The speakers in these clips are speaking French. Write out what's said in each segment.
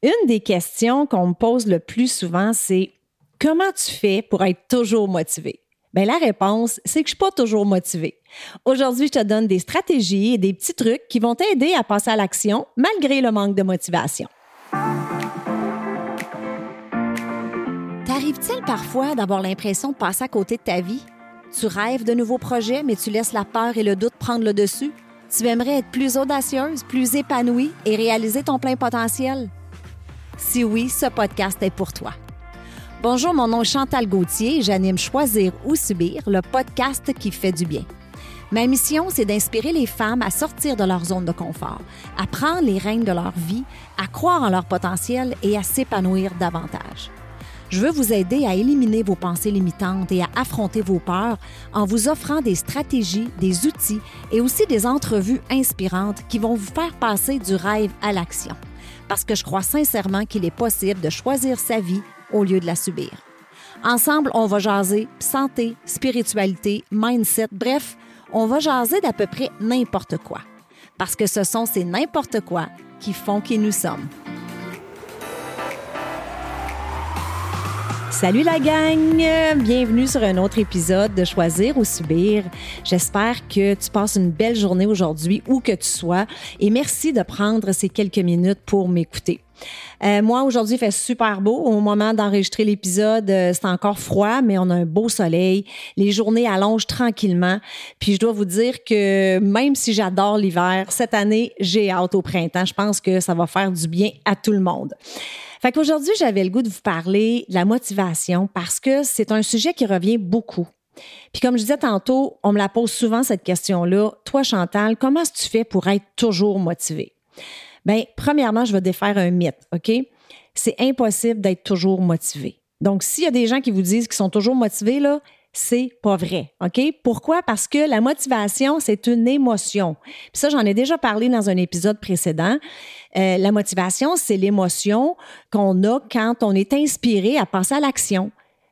Une des questions qu'on me pose le plus souvent, c'est comment tu fais pour être toujours motivé? Bien, la réponse, c'est que je ne suis pas toujours motivée. Aujourd'hui, je te donne des stratégies et des petits trucs qui vont t'aider à passer à l'action malgré le manque de motivation. T'arrive-t-il parfois d'avoir l'impression de passer à côté de ta vie? Tu rêves de nouveaux projets, mais tu laisses la peur et le doute prendre le dessus? Tu aimerais être plus audacieuse, plus épanouie et réaliser ton plein potentiel? Si oui, ce podcast est pour toi. Bonjour, mon nom est Chantal Gauthier et j'anime Choisir ou Subir, le podcast qui fait du bien. Ma mission, c'est d'inspirer les femmes à sortir de leur zone de confort, à prendre les rênes de leur vie, à croire en leur potentiel et à s'épanouir davantage. Je veux vous aider à éliminer vos pensées limitantes et à affronter vos peurs en vous offrant des stratégies, des outils et aussi des entrevues inspirantes qui vont vous faire passer du rêve à l'action. Parce que je crois sincèrement qu'il est possible de choisir sa vie au lieu de la subir. Ensemble, on va jaser santé, spiritualité, mindset, bref, on va jaser d'à peu près n'importe quoi. Parce que ce sont ces n'importe quoi qui font qui nous sommes. Salut la gang! Bienvenue sur un autre épisode de Choisir ou Subir. J'espère que tu passes une belle journée aujourd'hui où que tu sois et merci de prendre ces quelques minutes pour m'écouter. Euh, moi, aujourd'hui, il fait super beau. Au moment d'enregistrer l'épisode, euh, c'est encore froid, mais on a un beau soleil. Les journées allongent tranquillement. Puis je dois vous dire que même si j'adore l'hiver, cette année, j'ai hâte au printemps. Je pense que ça va faire du bien à tout le monde. Fait qu'aujourd'hui, j'avais le goût de vous parler de la motivation parce que c'est un sujet qui revient beaucoup. Puis comme je disais tantôt, on me la pose souvent cette question-là. Toi, Chantal, comment est-ce que tu fais pour être toujours motivé? Bien, premièrement, je vais défaire un mythe, OK? C'est impossible d'être toujours motivé. Donc, s'il y a des gens qui vous disent qu'ils sont toujours motivés, là, c'est pas vrai. OK? Pourquoi? Parce que la motivation, c'est une émotion. Puis ça, j'en ai déjà parlé dans un épisode précédent. Euh, la motivation, c'est l'émotion qu'on a quand on est inspiré à passer à l'action.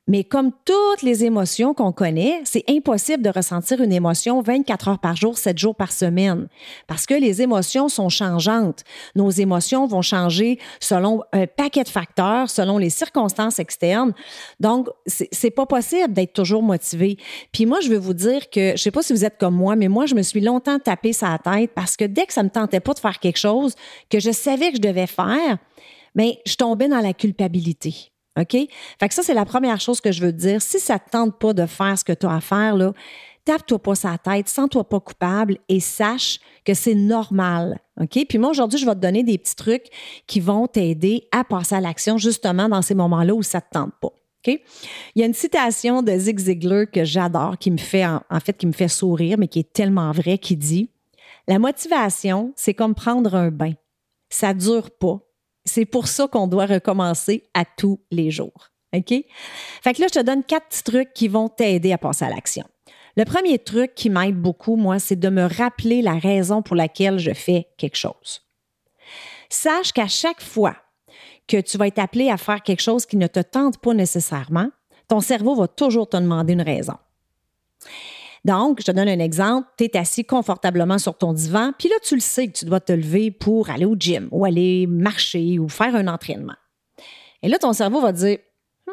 Mais comme toutes les émotions qu'on connaît, c'est impossible de ressentir une émotion 24 heures par jour, 7 jours par semaine, parce que les émotions sont changeantes. Nos émotions vont changer selon un paquet de facteurs, selon les circonstances externes. Donc, c'est pas possible d'être toujours motivé. Puis moi, je veux vous dire que, je sais pas si vous êtes comme moi, mais moi, je me suis longtemps tapé sa tête parce que dès que ça me tentait pas de faire quelque chose que je savais que je devais faire, bien, je tombais dans la culpabilité. OK? Fait que ça, c'est la première chose que je veux te dire. Si ça ne te tente pas de faire ce que tu as à faire, là, tape-toi pas sa tête, sens-toi pas coupable et sache que c'est normal. OK? Puis moi, aujourd'hui, je vais te donner des petits trucs qui vont t'aider à passer à l'action justement dans ces moments-là où ça ne te tente pas. OK? Il y a une citation de Zig Ziglar que j'adore, qui me fait, en, en fait, qui me fait sourire, mais qui est tellement vraie, qui dit La motivation, c'est comme prendre un bain. Ça dure pas, c'est pour ça qu'on doit recommencer à tous les jours. OK? Fait que là, je te donne quatre petits trucs qui vont t'aider à passer à l'action. Le premier truc qui m'aide beaucoup, moi, c'est de me rappeler la raison pour laquelle je fais quelque chose. Sache qu'à chaque fois que tu vas être appelé à faire quelque chose qui ne te tente pas nécessairement, ton cerveau va toujours te demander une raison. Donc, je te donne un exemple. Tu es assis confortablement sur ton divan, puis là, tu le sais que tu dois te lever pour aller au gym ou aller marcher ou faire un entraînement. Et là, ton cerveau va dire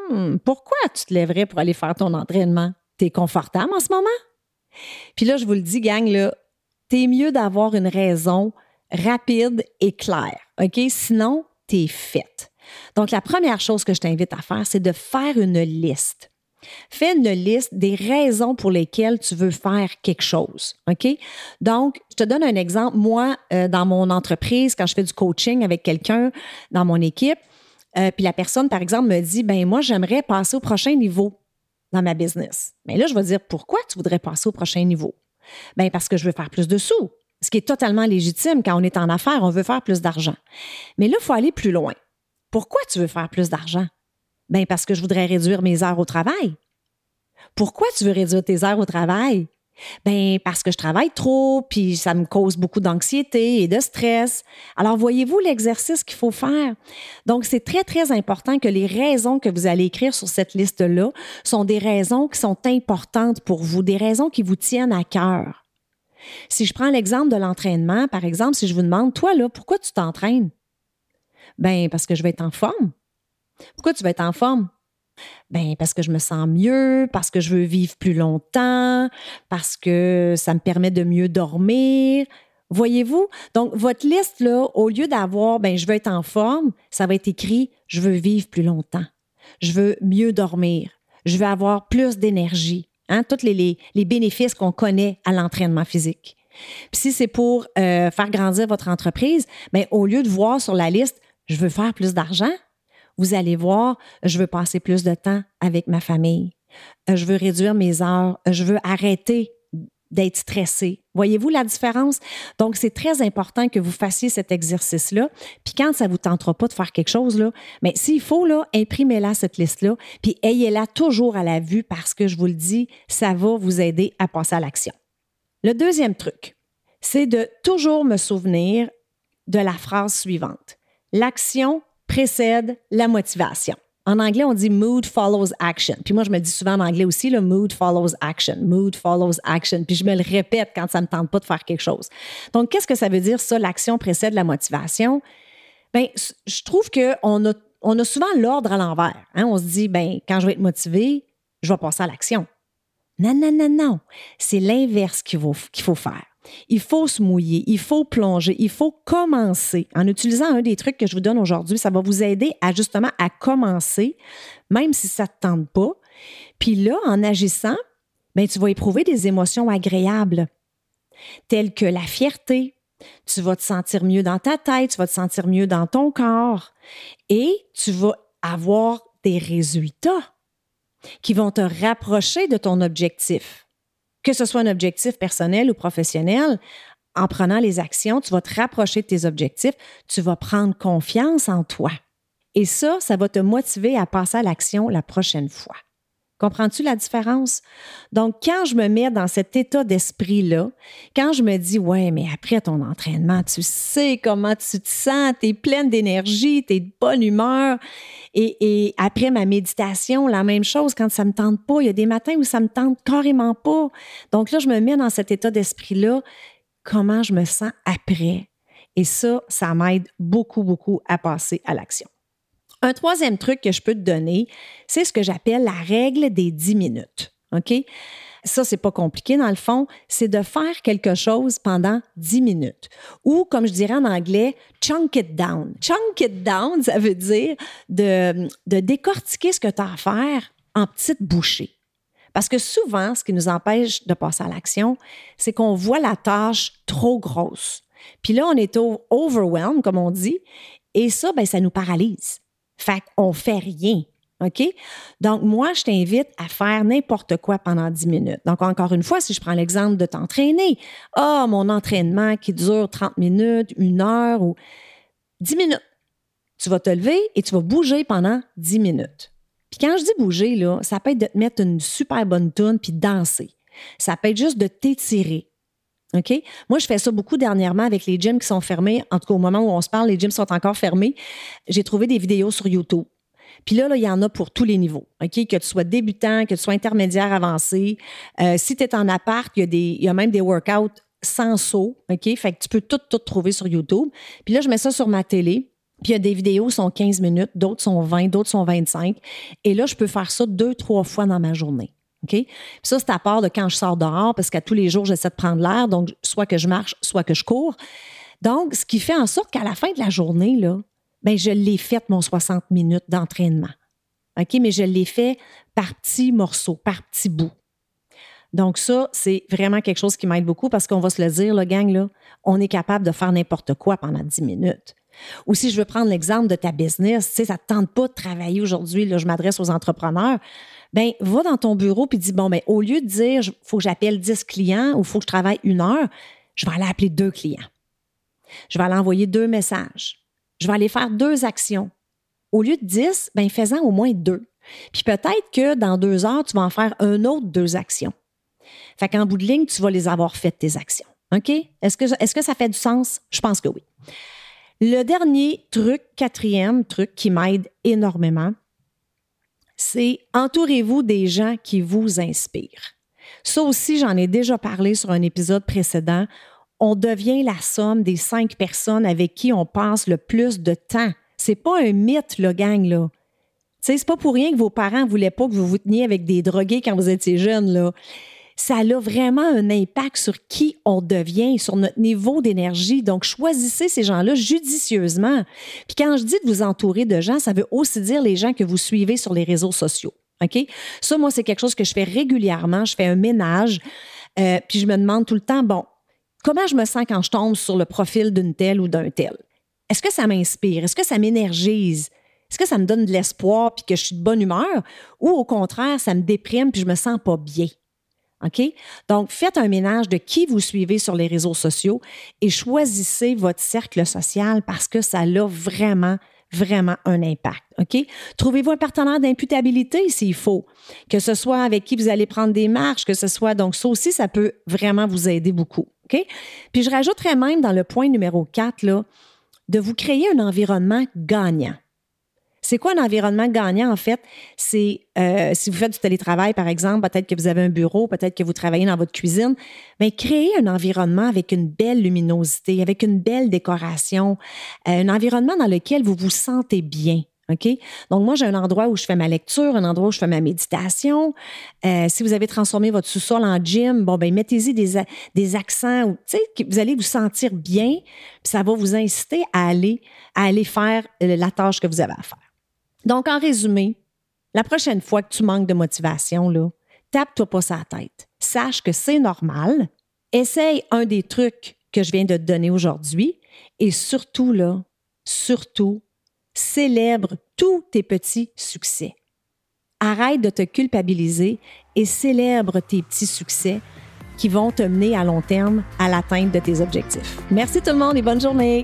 hmm, Pourquoi tu te lèverais pour aller faire ton entraînement? Tu es confortable en ce moment? Puis là, je vous le dis, gang, là, t'es mieux d'avoir une raison rapide et claire. OK? Sinon, t'es faite. Donc, la première chose que je t'invite à faire, c'est de faire une liste. Fais une liste des raisons pour lesquelles tu veux faire quelque chose. OK? Donc, je te donne un exemple. Moi, euh, dans mon entreprise, quand je fais du coaching avec quelqu'un dans mon équipe, euh, puis la personne, par exemple, me dit ben moi, j'aimerais passer au prochain niveau dans ma business. Mais là, je vais dire pourquoi tu voudrais passer au prochain niveau? Ben parce que je veux faire plus de sous, ce qui est totalement légitime quand on est en affaires, on veut faire plus d'argent. Mais là, il faut aller plus loin. Pourquoi tu veux faire plus d'argent? Ben parce que je voudrais réduire mes heures au travail. Pourquoi tu veux réduire tes heures au travail? Ben parce que je travaille trop, puis ça me cause beaucoup d'anxiété et de stress. Alors voyez-vous l'exercice qu'il faut faire? Donc c'est très très important que les raisons que vous allez écrire sur cette liste-là sont des raisons qui sont importantes pour vous, des raisons qui vous tiennent à cœur. Si je prends l'exemple de l'entraînement, par exemple, si je vous demande toi là, pourquoi tu t'entraînes? Ben, parce que je vais être en forme. Pourquoi tu vas être en forme? Ben, parce que je me sens mieux, parce que je veux vivre plus longtemps, parce que ça me permet de mieux dormir. Voyez-vous? Donc, votre liste, là, au lieu d'avoir, ben, je veux être en forme, ça va être écrit, je veux vivre plus longtemps. Je veux mieux dormir. Je veux avoir plus d'énergie. Hein? Tous les, les, bénéfices qu'on connaît à l'entraînement physique. Puis si c'est pour euh, faire grandir votre entreprise, ben, au lieu de voir sur la liste, je veux faire plus d'argent, vous allez voir, je veux passer plus de temps avec ma famille. Euh, je veux réduire mes heures. Euh, je veux arrêter d'être stressé. Voyez-vous la différence? Donc, c'est très important que vous fassiez cet exercice-là. Puis quand ça ne vous tentera pas de faire quelque chose, là, mais s'il faut, là, imprimez-la, cette liste-là, puis ayez-la toujours à la vue parce que je vous le dis, ça va vous aider à passer à l'action. Le deuxième truc, c'est de toujours me souvenir de la phrase suivante. L'action précède la motivation. En anglais, on dit mood follows action. Puis moi, je me dis souvent en anglais aussi, le mood follows action, mood follows action. Puis je me le répète quand ça ne me tente pas de faire quelque chose. Donc, qu'est-ce que ça veut dire, ça, l'action précède la motivation? Bien, je trouve qu'on a, on a souvent l'ordre à l'envers. Hein? On se dit, ben quand je vais être motivé, je vais passer à l'action. Non, non, non, non. C'est l'inverse qu'il faut, qu'il faut faire. Il faut se mouiller, il faut plonger, il faut commencer. En utilisant un des trucs que je vous donne aujourd'hui, ça va vous aider à justement à commencer, même si ça ne te tente pas. Puis là, en agissant, ben, tu vas éprouver des émotions agréables, telles que la fierté. Tu vas te sentir mieux dans ta tête, tu vas te sentir mieux dans ton corps et tu vas avoir des résultats qui vont te rapprocher de ton objectif que ce soit un objectif personnel ou professionnel, en prenant les actions, tu vas te rapprocher de tes objectifs, tu vas prendre confiance en toi. Et ça, ça va te motiver à passer à l'action la prochaine fois. Comprends-tu la différence? Donc, quand je me mets dans cet état d'esprit-là, quand je me dis, ouais, mais après ton entraînement, tu sais comment tu te sens, tu es pleine d'énergie, tu es de bonne humeur. Et, après ma méditation, la même chose, quand ça me tente pas, il y a des matins où ça me tente carrément pas. Donc là, je me mets dans cet état d'esprit-là, comment je me sens après? Et ça, ça m'aide beaucoup, beaucoup à passer à l'action. Un troisième truc que je peux te donner, c'est ce que j'appelle la règle des 10 minutes. OK? Ça, c'est pas compliqué dans le fond, c'est de faire quelque chose pendant 10 minutes. Ou, comme je dirais en anglais, chunk it down. Chunk it down, ça veut dire de, décortiquer ce que tu as à faire en petites bouchées. Parce que souvent, ce qui nous empêche de passer à l'action, c'est qu'on voit la tâche trop grosse. Puis là, on est overwhelmed, comme on dit, et ça, ben, ça nous paralyse. Fait qu'on fait rien. OK? Donc, moi, je t'invite à faire n'importe quoi pendant 10 minutes. Donc, encore une fois, si je prends l'exemple de t'entraîner, ah, mon entraînement qui dure 30 minutes, une heure ou 10 minutes. Tu vas te lever et tu vas bouger pendant 10 minutes. Puis quand je dis bouger, là, ça peut être de te mettre une super bonne tune puis danser. Ça peut être juste de t'étirer. OK? Moi, je fais ça beaucoup dernièrement avec les gyms qui sont fermés. En tout cas, au moment où on se parle, les gyms sont encore fermés. J'ai trouvé des vidéos sur YouTube. Puis là, il y en a pour tous les niveaux. OK? Que tu sois débutant, que tu sois intermédiaire avancé. Euh, si tu es en appart, il y, a il y a même des workouts sans saut. OK? Fait que tu peux tout, tout trouver sur YouTube. Puis là, je mets ça sur ma télé. Puis il y a des vidéos qui sont 15 minutes, d'autres sont 20, d'autres sont 25. Et là, je peux faire ça deux, trois fois dans ma journée. Ça, c'est à part de quand je sors dehors, parce qu'à tous les jours, j'essaie de prendre l'air, donc soit que je marche, soit que je cours. Donc, ce qui fait en sorte qu'à la fin de la journée, là, ben, je l'ai fait mon 60 minutes d'entraînement. OK? Mais je l'ai fait par petits morceaux, par petits bouts. Donc, ça, c'est vraiment quelque chose qui m'aide beaucoup parce qu'on va se le dire, le gang, là, on est capable de faire n'importe quoi pendant 10 minutes. Ou si je veux prendre l'exemple de ta business, tu sais, ça ne te tente pas de travailler aujourd'hui, là, je m'adresse aux entrepreneurs, ben va dans ton bureau puis dis bon ben au lieu de dire faut que j'appelle 10 clients ou faut que je travaille une heure, je vais aller appeler deux clients. Je vais aller envoyer deux messages. Je vais aller faire deux actions. Au lieu de 10, ben fais-en au moins deux. Puis peut-être que dans deux heures, tu vas en faire un autre deux actions. Fait qu'en bout de ligne, tu vas les avoir faites, tes actions. OK? Est-ce que, que ça fait du sens? Je pense que oui. Le dernier truc, quatrième truc qui m'aide énormément, c'est entourez-vous des gens qui vous inspirent. Ça aussi, j'en ai déjà parlé sur un épisode précédent. On devient la somme des cinq personnes avec qui on passe le plus de temps. C'est pas un mythe, le gang, là. C'est pas pour rien que vos parents voulaient pas que vous vous teniez avec des drogués quand vous étiez jeune, là. Ça a vraiment un impact sur qui on devient, sur notre niveau d'énergie. Donc, choisissez ces gens-là judicieusement. Puis quand je dis de vous entourer de gens, ça veut aussi dire les gens que vous suivez sur les réseaux sociaux. OK? Ça, moi, c'est quelque chose que je fais régulièrement. Je fais un ménage. Euh, puis je me demande tout le temps, bon, comment je me sens quand je tombe sur le profil d'une telle ou d'un tel? Est-ce que ça m'inspire? Est-ce que ça m'énergise? Est-ce que ça me donne de l'espoir puis que je suis de bonne humeur? Ou au contraire, ça me déprime puis je me sens pas bien? OK? Donc, faites un ménage de qui vous suivez sur les réseaux sociaux et choisissez votre cercle social parce que ça a vraiment, vraiment un impact. OK? Trouvez-vous un partenaire d'imputabilité s'il faut, que ce soit avec qui vous allez prendre des marches, que ce soit. Donc, ça aussi, ça peut vraiment vous aider beaucoup. OK? Puis, je rajouterais même dans le point numéro 4, là, de vous créer un environnement gagnant. C'est quoi un environnement gagnant, en fait? C'est euh, si vous faites du télétravail, par exemple, peut-être que vous avez un bureau, peut-être que vous travaillez dans votre cuisine, mais créez un environnement avec une belle luminosité, avec une belle décoration, euh, un environnement dans lequel vous vous sentez bien. OK? Donc, moi, j'ai un endroit où je fais ma lecture, un endroit où je fais ma méditation. Euh, si vous avez transformé votre sous-sol en gym, bon, ben, mettez-y des, des accents, sais, vous allez vous sentir bien, puis ça va vous inciter à aller, à aller faire la tâche que vous avez à faire. Donc, en résumé, la prochaine fois que tu manques de motivation, tape-toi pas sa tête. Sache que c'est normal. Essaye un des trucs que je viens de te donner aujourd'hui et surtout, là, surtout, célèbre tous tes petits succès. Arrête de te culpabiliser et célèbre tes petits succès qui vont te mener à long terme à l'atteinte de tes objectifs. Merci tout le monde et bonne journée.